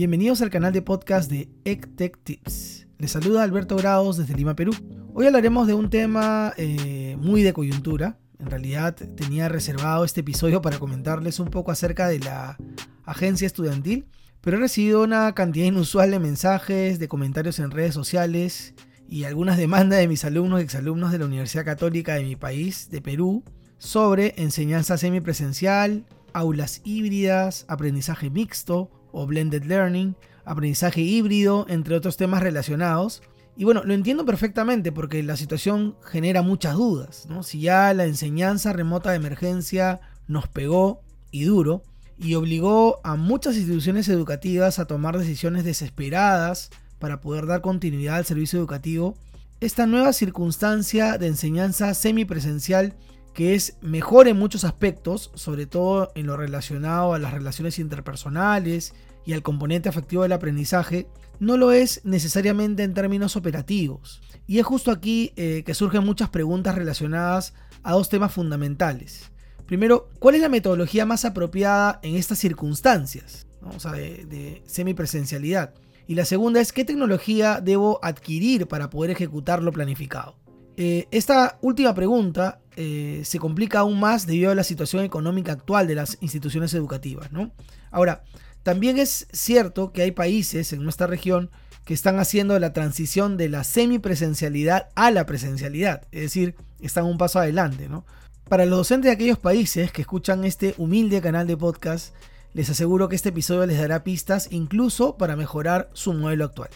Bienvenidos al canal de podcast de ECTEC Tips. Les saluda Alberto Grados desde Lima, Perú. Hoy hablaremos de un tema eh, muy de coyuntura. En realidad tenía reservado este episodio para comentarles un poco acerca de la agencia estudiantil, pero he recibido una cantidad inusual de mensajes, de comentarios en redes sociales y algunas demandas de mis alumnos y exalumnos de la Universidad Católica de mi país, de Perú, sobre enseñanza semipresencial, aulas híbridas, aprendizaje mixto o blended learning, aprendizaje híbrido, entre otros temas relacionados. Y bueno, lo entiendo perfectamente porque la situación genera muchas dudas. Si ya la enseñanza remota de emergencia nos pegó y duro y obligó a muchas instituciones educativas a tomar decisiones desesperadas para poder dar continuidad al servicio educativo, esta nueva circunstancia de enseñanza semipresencial que es mejor en muchos aspectos, sobre todo en lo relacionado a las relaciones interpersonales y al componente afectivo del aprendizaje, no lo es necesariamente en términos operativos. Y es justo aquí eh, que surgen muchas preguntas relacionadas a dos temas fundamentales. Primero, ¿cuál es la metodología más apropiada en estas circunstancias? O sea, de, de semipresencialidad. Y la segunda es, ¿qué tecnología debo adquirir para poder ejecutar lo planificado? Eh, esta última pregunta eh, se complica aún más debido a la situación económica actual de las instituciones educativas. ¿no? Ahora, también es cierto que hay países en nuestra región que están haciendo la transición de la semipresencialidad a la presencialidad, es decir, están un paso adelante. ¿no? Para los docentes de aquellos países que escuchan este humilde canal de podcast, les aseguro que este episodio les dará pistas incluso para mejorar su modelo actual.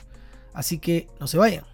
Así que no se vayan.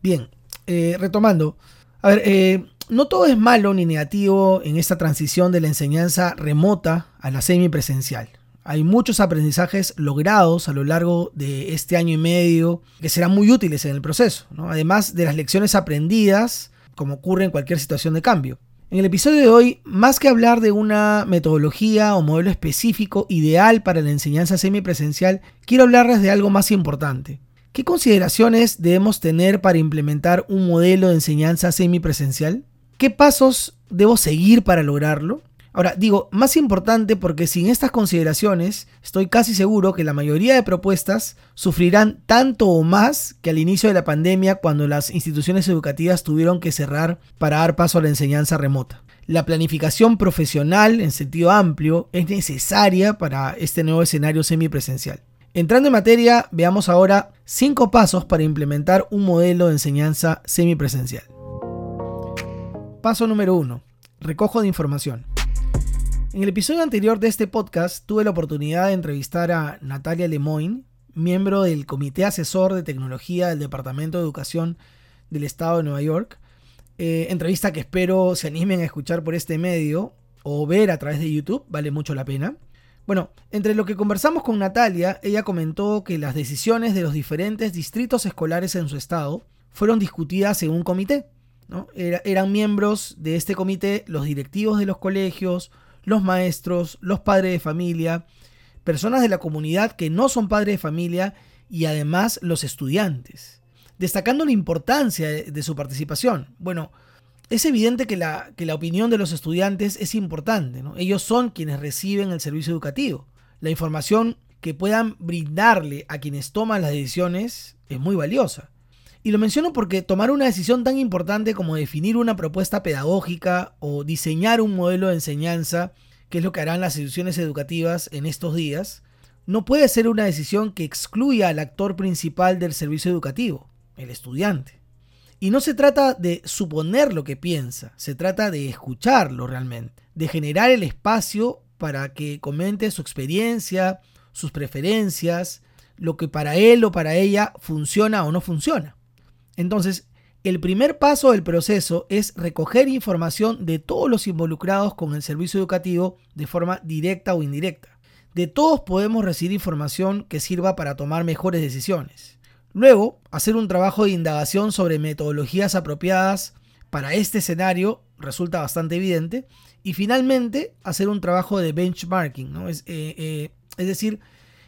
Bien, eh, retomando, a ver, eh, no todo es malo ni negativo en esta transición de la enseñanza remota a la semipresencial. Hay muchos aprendizajes logrados a lo largo de este año y medio que serán muy útiles en el proceso, además de las lecciones aprendidas, como ocurre en cualquier situación de cambio. En el episodio de hoy, más que hablar de una metodología o modelo específico ideal para la enseñanza semipresencial, quiero hablarles de algo más importante, ¿Qué consideraciones debemos tener para implementar un modelo de enseñanza semipresencial? ¿Qué pasos debo seguir para lograrlo? Ahora, digo, más importante porque sin estas consideraciones estoy casi seguro que la mayoría de propuestas sufrirán tanto o más que al inicio de la pandemia cuando las instituciones educativas tuvieron que cerrar para dar paso a la enseñanza remota. La planificación profesional en sentido amplio es necesaria para este nuevo escenario semipresencial. Entrando en materia, veamos ahora 5 pasos para implementar un modelo de enseñanza semipresencial. Paso número 1. Recojo de información. En el episodio anterior de este podcast tuve la oportunidad de entrevistar a Natalia Lemoyne, miembro del Comité Asesor de Tecnología del Departamento de Educación del Estado de Nueva York. Eh, entrevista que espero se animen a escuchar por este medio o ver a través de YouTube, vale mucho la pena. Bueno, entre lo que conversamos con Natalia, ella comentó que las decisiones de los diferentes distritos escolares en su estado fueron discutidas en un comité. eran miembros de este comité los directivos de los colegios, los maestros, los padres de familia, personas de la comunidad que no son padres de familia y además los estudiantes, destacando la importancia de su participación. Bueno, es evidente que la, opinión de los estudiantes es importante. Ellos son quienes reciben el servicio educativo. La información que puedan brindarle a quienes toman las decisiones es muy valiosa. Y lo menciono porque tomar una decisión tan importante como definir una propuesta pedagógica o diseñar un modelo de enseñanza, que es lo que harán las instituciones educativas en estos días, no puede ser una decisión que excluya al actor principal del servicio educativo, el estudiante. Y no se trata de suponer lo que piensa, se trata de escucharlo realmente, de generar el espacio para que comente su experiencia, sus preferencias, lo que para él o para ella funciona o no funciona. Entonces, el primer paso del proceso es recoger información de todos los involucrados con el servicio educativo de forma directa o indirecta. De todos podemos recibir información que sirva para tomar mejores decisiones. Luego, hacer un trabajo de indagación sobre metodologías apropiadas para este escenario resulta bastante evidente. Y finalmente, hacer un trabajo de benchmarking, eh, eh, es, decir,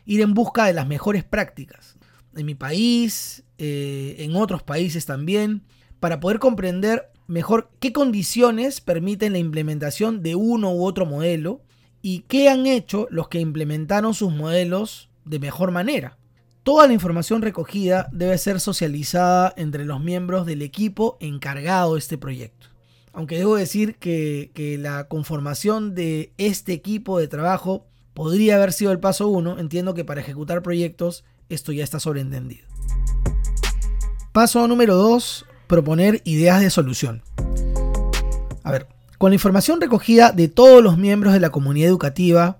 ir en busca de las mejores prácticas en mi país, eh, en otros países también, para poder comprender mejor qué condiciones permiten la implementación de uno u otro modelo y qué han hecho los que implementaron sus modelos de mejor manera. Toda la información recogida debe ser socializada entre los miembros del equipo encargado de este proyecto. Aunque debo decir que, la conformación de este equipo de trabajo podría haber sido el paso uno, entiendo que para ejecutar proyectos esto ya está sobreentendido. Paso número 2, proponer ideas de solución. A ver, con la información recogida de todos los miembros de la comunidad educativa,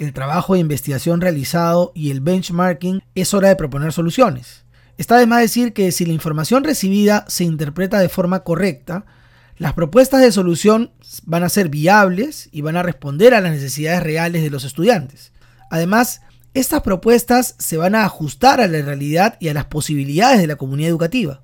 el trabajo de investigación realizado y el benchmarking, es hora de proponer soluciones. Está de más decir que si la información recibida se interpreta de forma correcta, las propuestas de solución van a ser viables y van a responder a las necesidades reales de los estudiantes. Además, estas propuestas se van a ajustar a la realidad y a las posibilidades de la comunidad educativa.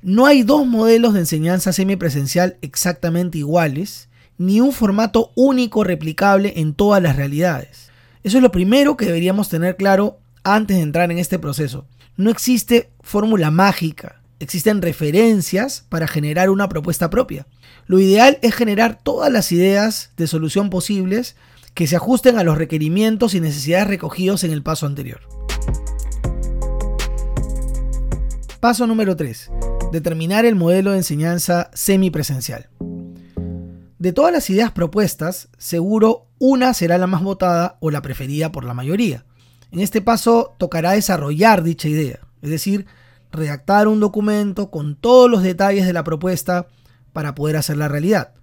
No hay dos modelos de enseñanza semipresencial exactamente iguales, ni un formato único replicable en todas las realidades. Eso es lo primero que deberíamos tener claro antes de entrar en este proceso. No existe fórmula mágica, existen referencias para generar una propuesta propia. Lo ideal es generar todas las ideas de solución posibles que se ajusten a los requerimientos y necesidades recogidos en el paso anterior. Paso número 3. Determinar el modelo de enseñanza semipresencial. De todas las ideas propuestas, seguro una será la más votada o la preferida por la mayoría. En este paso tocará desarrollar dicha idea, es decir, redactar un documento con todos los detalles de la propuesta para poder hacerla realidad.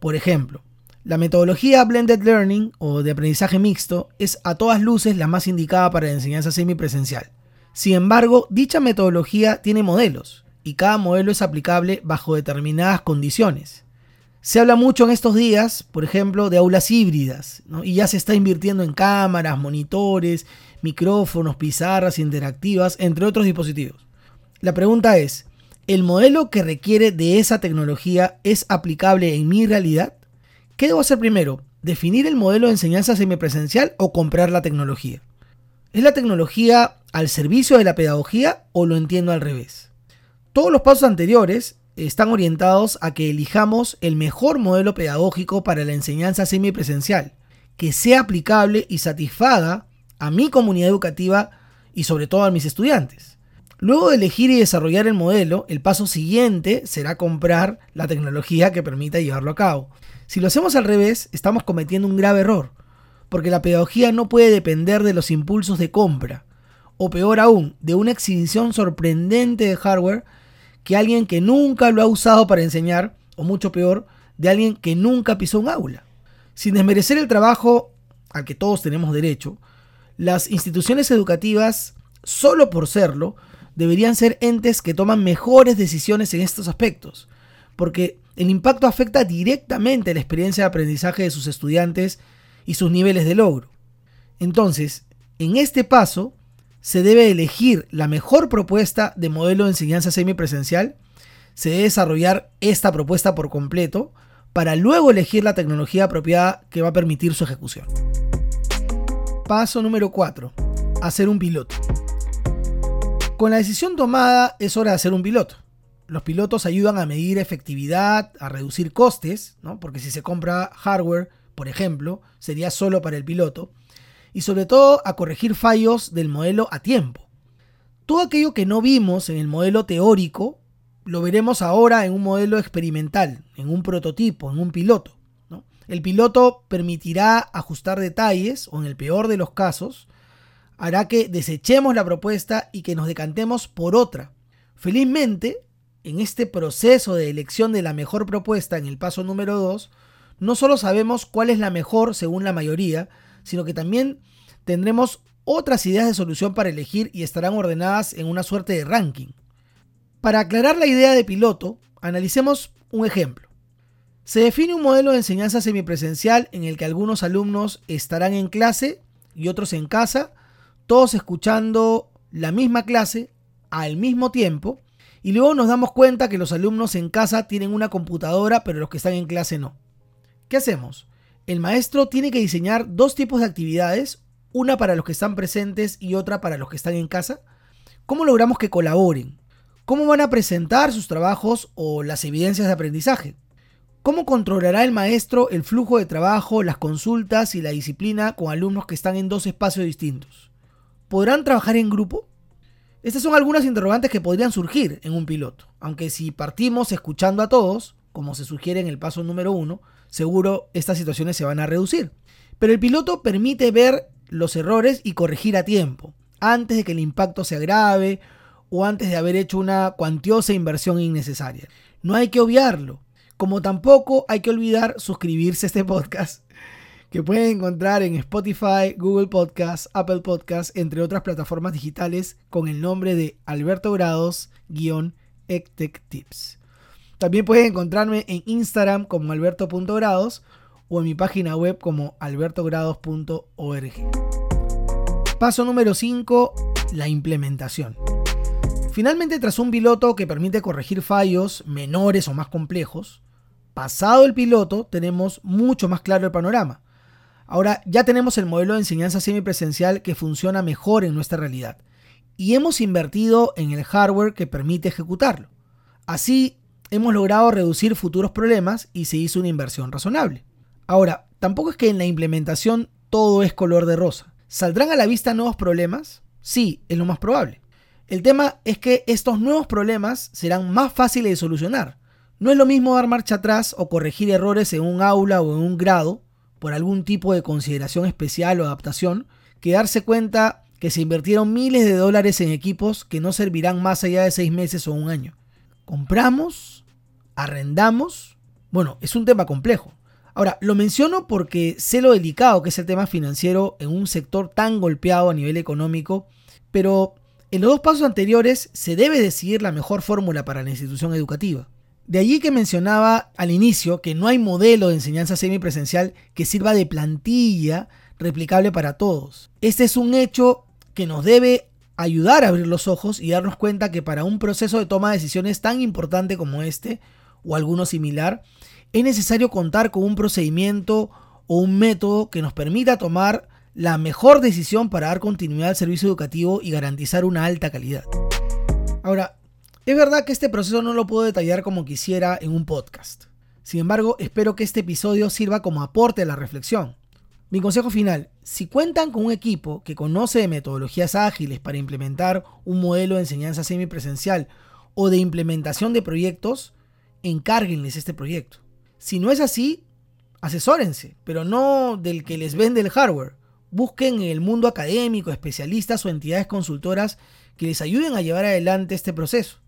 Por ejemplo, la metodología Blended Learning o de aprendizaje mixto es a todas luces la más indicada para la enseñanza semipresencial. Sin embargo, dicha metodología tiene modelos y cada modelo es aplicable bajo determinadas condiciones. Se habla mucho en estos días, por ejemplo, de aulas híbridas, y ya se está invirtiendo en cámaras, monitores, micrófonos, pizarras interactivas, entre otros dispositivos. La pregunta es, ¿el modelo que requiere de esa tecnología es aplicable en mi realidad? ¿Qué debo hacer primero? ¿Definir el modelo de enseñanza semipresencial o comprar la tecnología? ¿Es la tecnología al servicio de la pedagogía o lo entiendo al revés? Todos los pasos anteriores están orientados a que elijamos el mejor modelo pedagógico para la enseñanza semipresencial, que sea aplicable y satisfaga a mi comunidad educativa y sobre todo a mis estudiantes. Luego de elegir y desarrollar el modelo, el paso siguiente será comprar la tecnología que permita llevarlo a cabo. Si lo hacemos al revés, estamos cometiendo un grave error, porque la pedagogía no puede depender de los impulsos de compra, o peor aún, de una exhibición sorprendente de hardware que alguien que nunca lo ha usado para enseñar, o mucho peor, de alguien que nunca pisó un aula. Sin desmerecer el trabajo al que todos tenemos derecho, las instituciones educativas, solo por serlo, deberían ser entes que toman mejores decisiones en estos aspectos, porque el impacto afecta directamente la experiencia de aprendizaje de sus estudiantes y sus niveles de logro. Entonces, en este paso, se debe elegir la mejor propuesta de modelo de enseñanza semipresencial, se debe desarrollar esta propuesta por completo para luego elegir la tecnología apropiada que va a permitir su ejecución. Paso número 4. Hacer un piloto. Con la decisión tomada es hora de hacer un piloto. Los pilotos ayudan a medir efectividad, a reducir costes, porque si se compra hardware, por ejemplo, sería solo para el piloto y sobre todo a corregir fallos del modelo a tiempo. Todo aquello que no vimos en el modelo teórico lo veremos ahora en un modelo experimental, en un prototipo, en un piloto. El piloto permitirá ajustar detalles o en el peor de los casos hará que desechemos la propuesta y que nos decantemos por otra. Felizmente, en este proceso de elección de la mejor propuesta en el paso número 2, no solo sabemos cuál es la mejor según la mayoría, sino que también tendremos otras ideas de solución para elegir y estarán ordenadas en una suerte de ranking. Para aclarar la idea de piloto, analicemos un ejemplo. Se define un modelo de enseñanza semipresencial en el que algunos alumnos estarán en clase y otros en casa, todos escuchando la misma clase al mismo tiempo, y luego nos damos cuenta que los alumnos en casa tienen una computadora, pero los que están en clase no. ¿Qué hacemos? El maestro tiene que diseñar dos tipos de actividades, una para los que están presentes y otra para los que están en casa. ¿Cómo logramos que colaboren? ¿Cómo van a presentar sus trabajos o las evidencias de aprendizaje? ¿Cómo controlará el maestro el flujo de trabajo, las consultas y la disciplina con alumnos que están en dos espacios distintos? ¿Podrán trabajar en grupo? Estas son algunas interrogantes que podrían surgir en un piloto, aunque si partimos escuchando a todos, como se sugiere en el paso número uno, seguro estas situaciones se van a reducir. Pero el piloto permite ver los errores y corregir a tiempo, antes de que el impacto se agrave o antes de haber hecho una cuantiosa inversión innecesaria. No hay que obviarlo, como tampoco hay que olvidar suscribirse a este podcast que pueden encontrar en Spotify, Google Podcast, Apple Podcast, entre otras plataformas digitales con el nombre de Alberto Grados-Ectec Tips. También pueden encontrarme en Instagram como alberto.grados o en mi página web como albertogrados.org. Paso número 5, la implementación. Finalmente, tras un piloto que permite corregir fallos menores o más complejos, pasado el piloto tenemos mucho más claro el panorama. Ahora ya tenemos el modelo de enseñanza semipresencial que funciona mejor en nuestra realidad y hemos invertido en el hardware que permite ejecutarlo. Así hemos logrado reducir futuros problemas y se hizo una inversión razonable. Ahora, tampoco es que en la implementación todo es color de rosa. ¿Saldrán a la vista nuevos problemas? Sí, es lo más probable. El tema es que estos nuevos problemas serán más fáciles de solucionar. No es lo mismo dar marcha atrás o corregir errores en un aula o en un grado por algún tipo de consideración especial o adaptación, que darse cuenta que se invirtieron miles de dólares en equipos que no servirán más allá de seis meses o un año. ¿Compramos? ¿Arrendamos? Bueno, es un tema complejo. Ahora, lo menciono porque sé lo delicado que es el tema financiero en un sector tan golpeado a nivel económico, pero en los dos pasos anteriores se debe decidir la mejor fórmula para la institución educativa. De allí que mencionaba al inicio que no hay modelo de enseñanza semipresencial que sirva de plantilla replicable para todos. Este es un hecho que nos debe ayudar a abrir los ojos y darnos cuenta que para un proceso de toma de decisiones tan importante como este, o alguno similar, es necesario contar con un procedimiento o un método que nos permita tomar la mejor decisión para dar continuidad al servicio educativo y garantizar una alta calidad. Ahora, es verdad que este proceso no lo puedo detallar como quisiera en un podcast. Sin embargo, espero que este episodio sirva como aporte a la reflexión. Mi consejo final, si cuentan con un equipo que conoce metodologías ágiles para implementar un modelo de enseñanza semipresencial o de implementación de proyectos, encárguenles este proyecto. Si no es así, asesórense, pero no del que les vende el hardware. Busquen en el mundo académico especialistas o entidades consultoras que les ayuden a llevar adelante este proceso.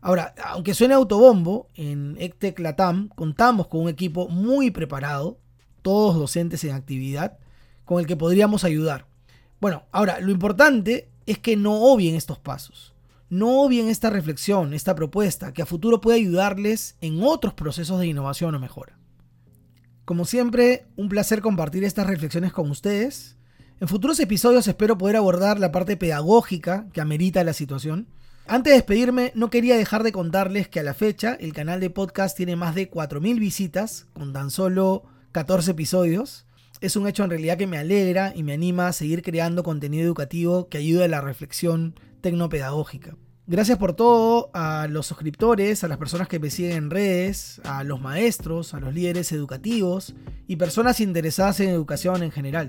Ahora, aunque suene autobombo, en ECTEC Latam contamos con un equipo muy preparado, todos docentes en actividad, con el que podríamos ayudar. Bueno, ahora, lo importante es que no obvien estos pasos. No obvien esta reflexión, esta propuesta, que a futuro puede ayudarles en otros procesos de innovación o mejora. Como siempre, un placer compartir estas reflexiones con ustedes. En futuros episodios espero poder abordar la parte pedagógica que amerita la situación antes de despedirme, no quería dejar de contarles que a la fecha el canal de podcast tiene más de 4.000 visitas con tan solo 14 episodios. Es un hecho en realidad que me alegra y me anima a seguir creando contenido educativo que ayude a la reflexión tecnopedagógica. Gracias por todo a los suscriptores, a las personas que me siguen en redes, a los maestros, a los líderes educativos y personas interesadas en educación en general.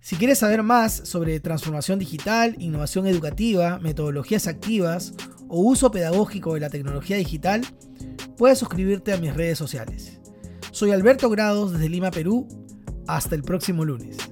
Si quieres saber más sobre transformación digital, innovación educativa, metodologías activas o uso pedagógico de la tecnología digital, puedes suscribirte a mis redes sociales. Soy Alberto Grados desde Lima, Perú. Hasta el próximo lunes.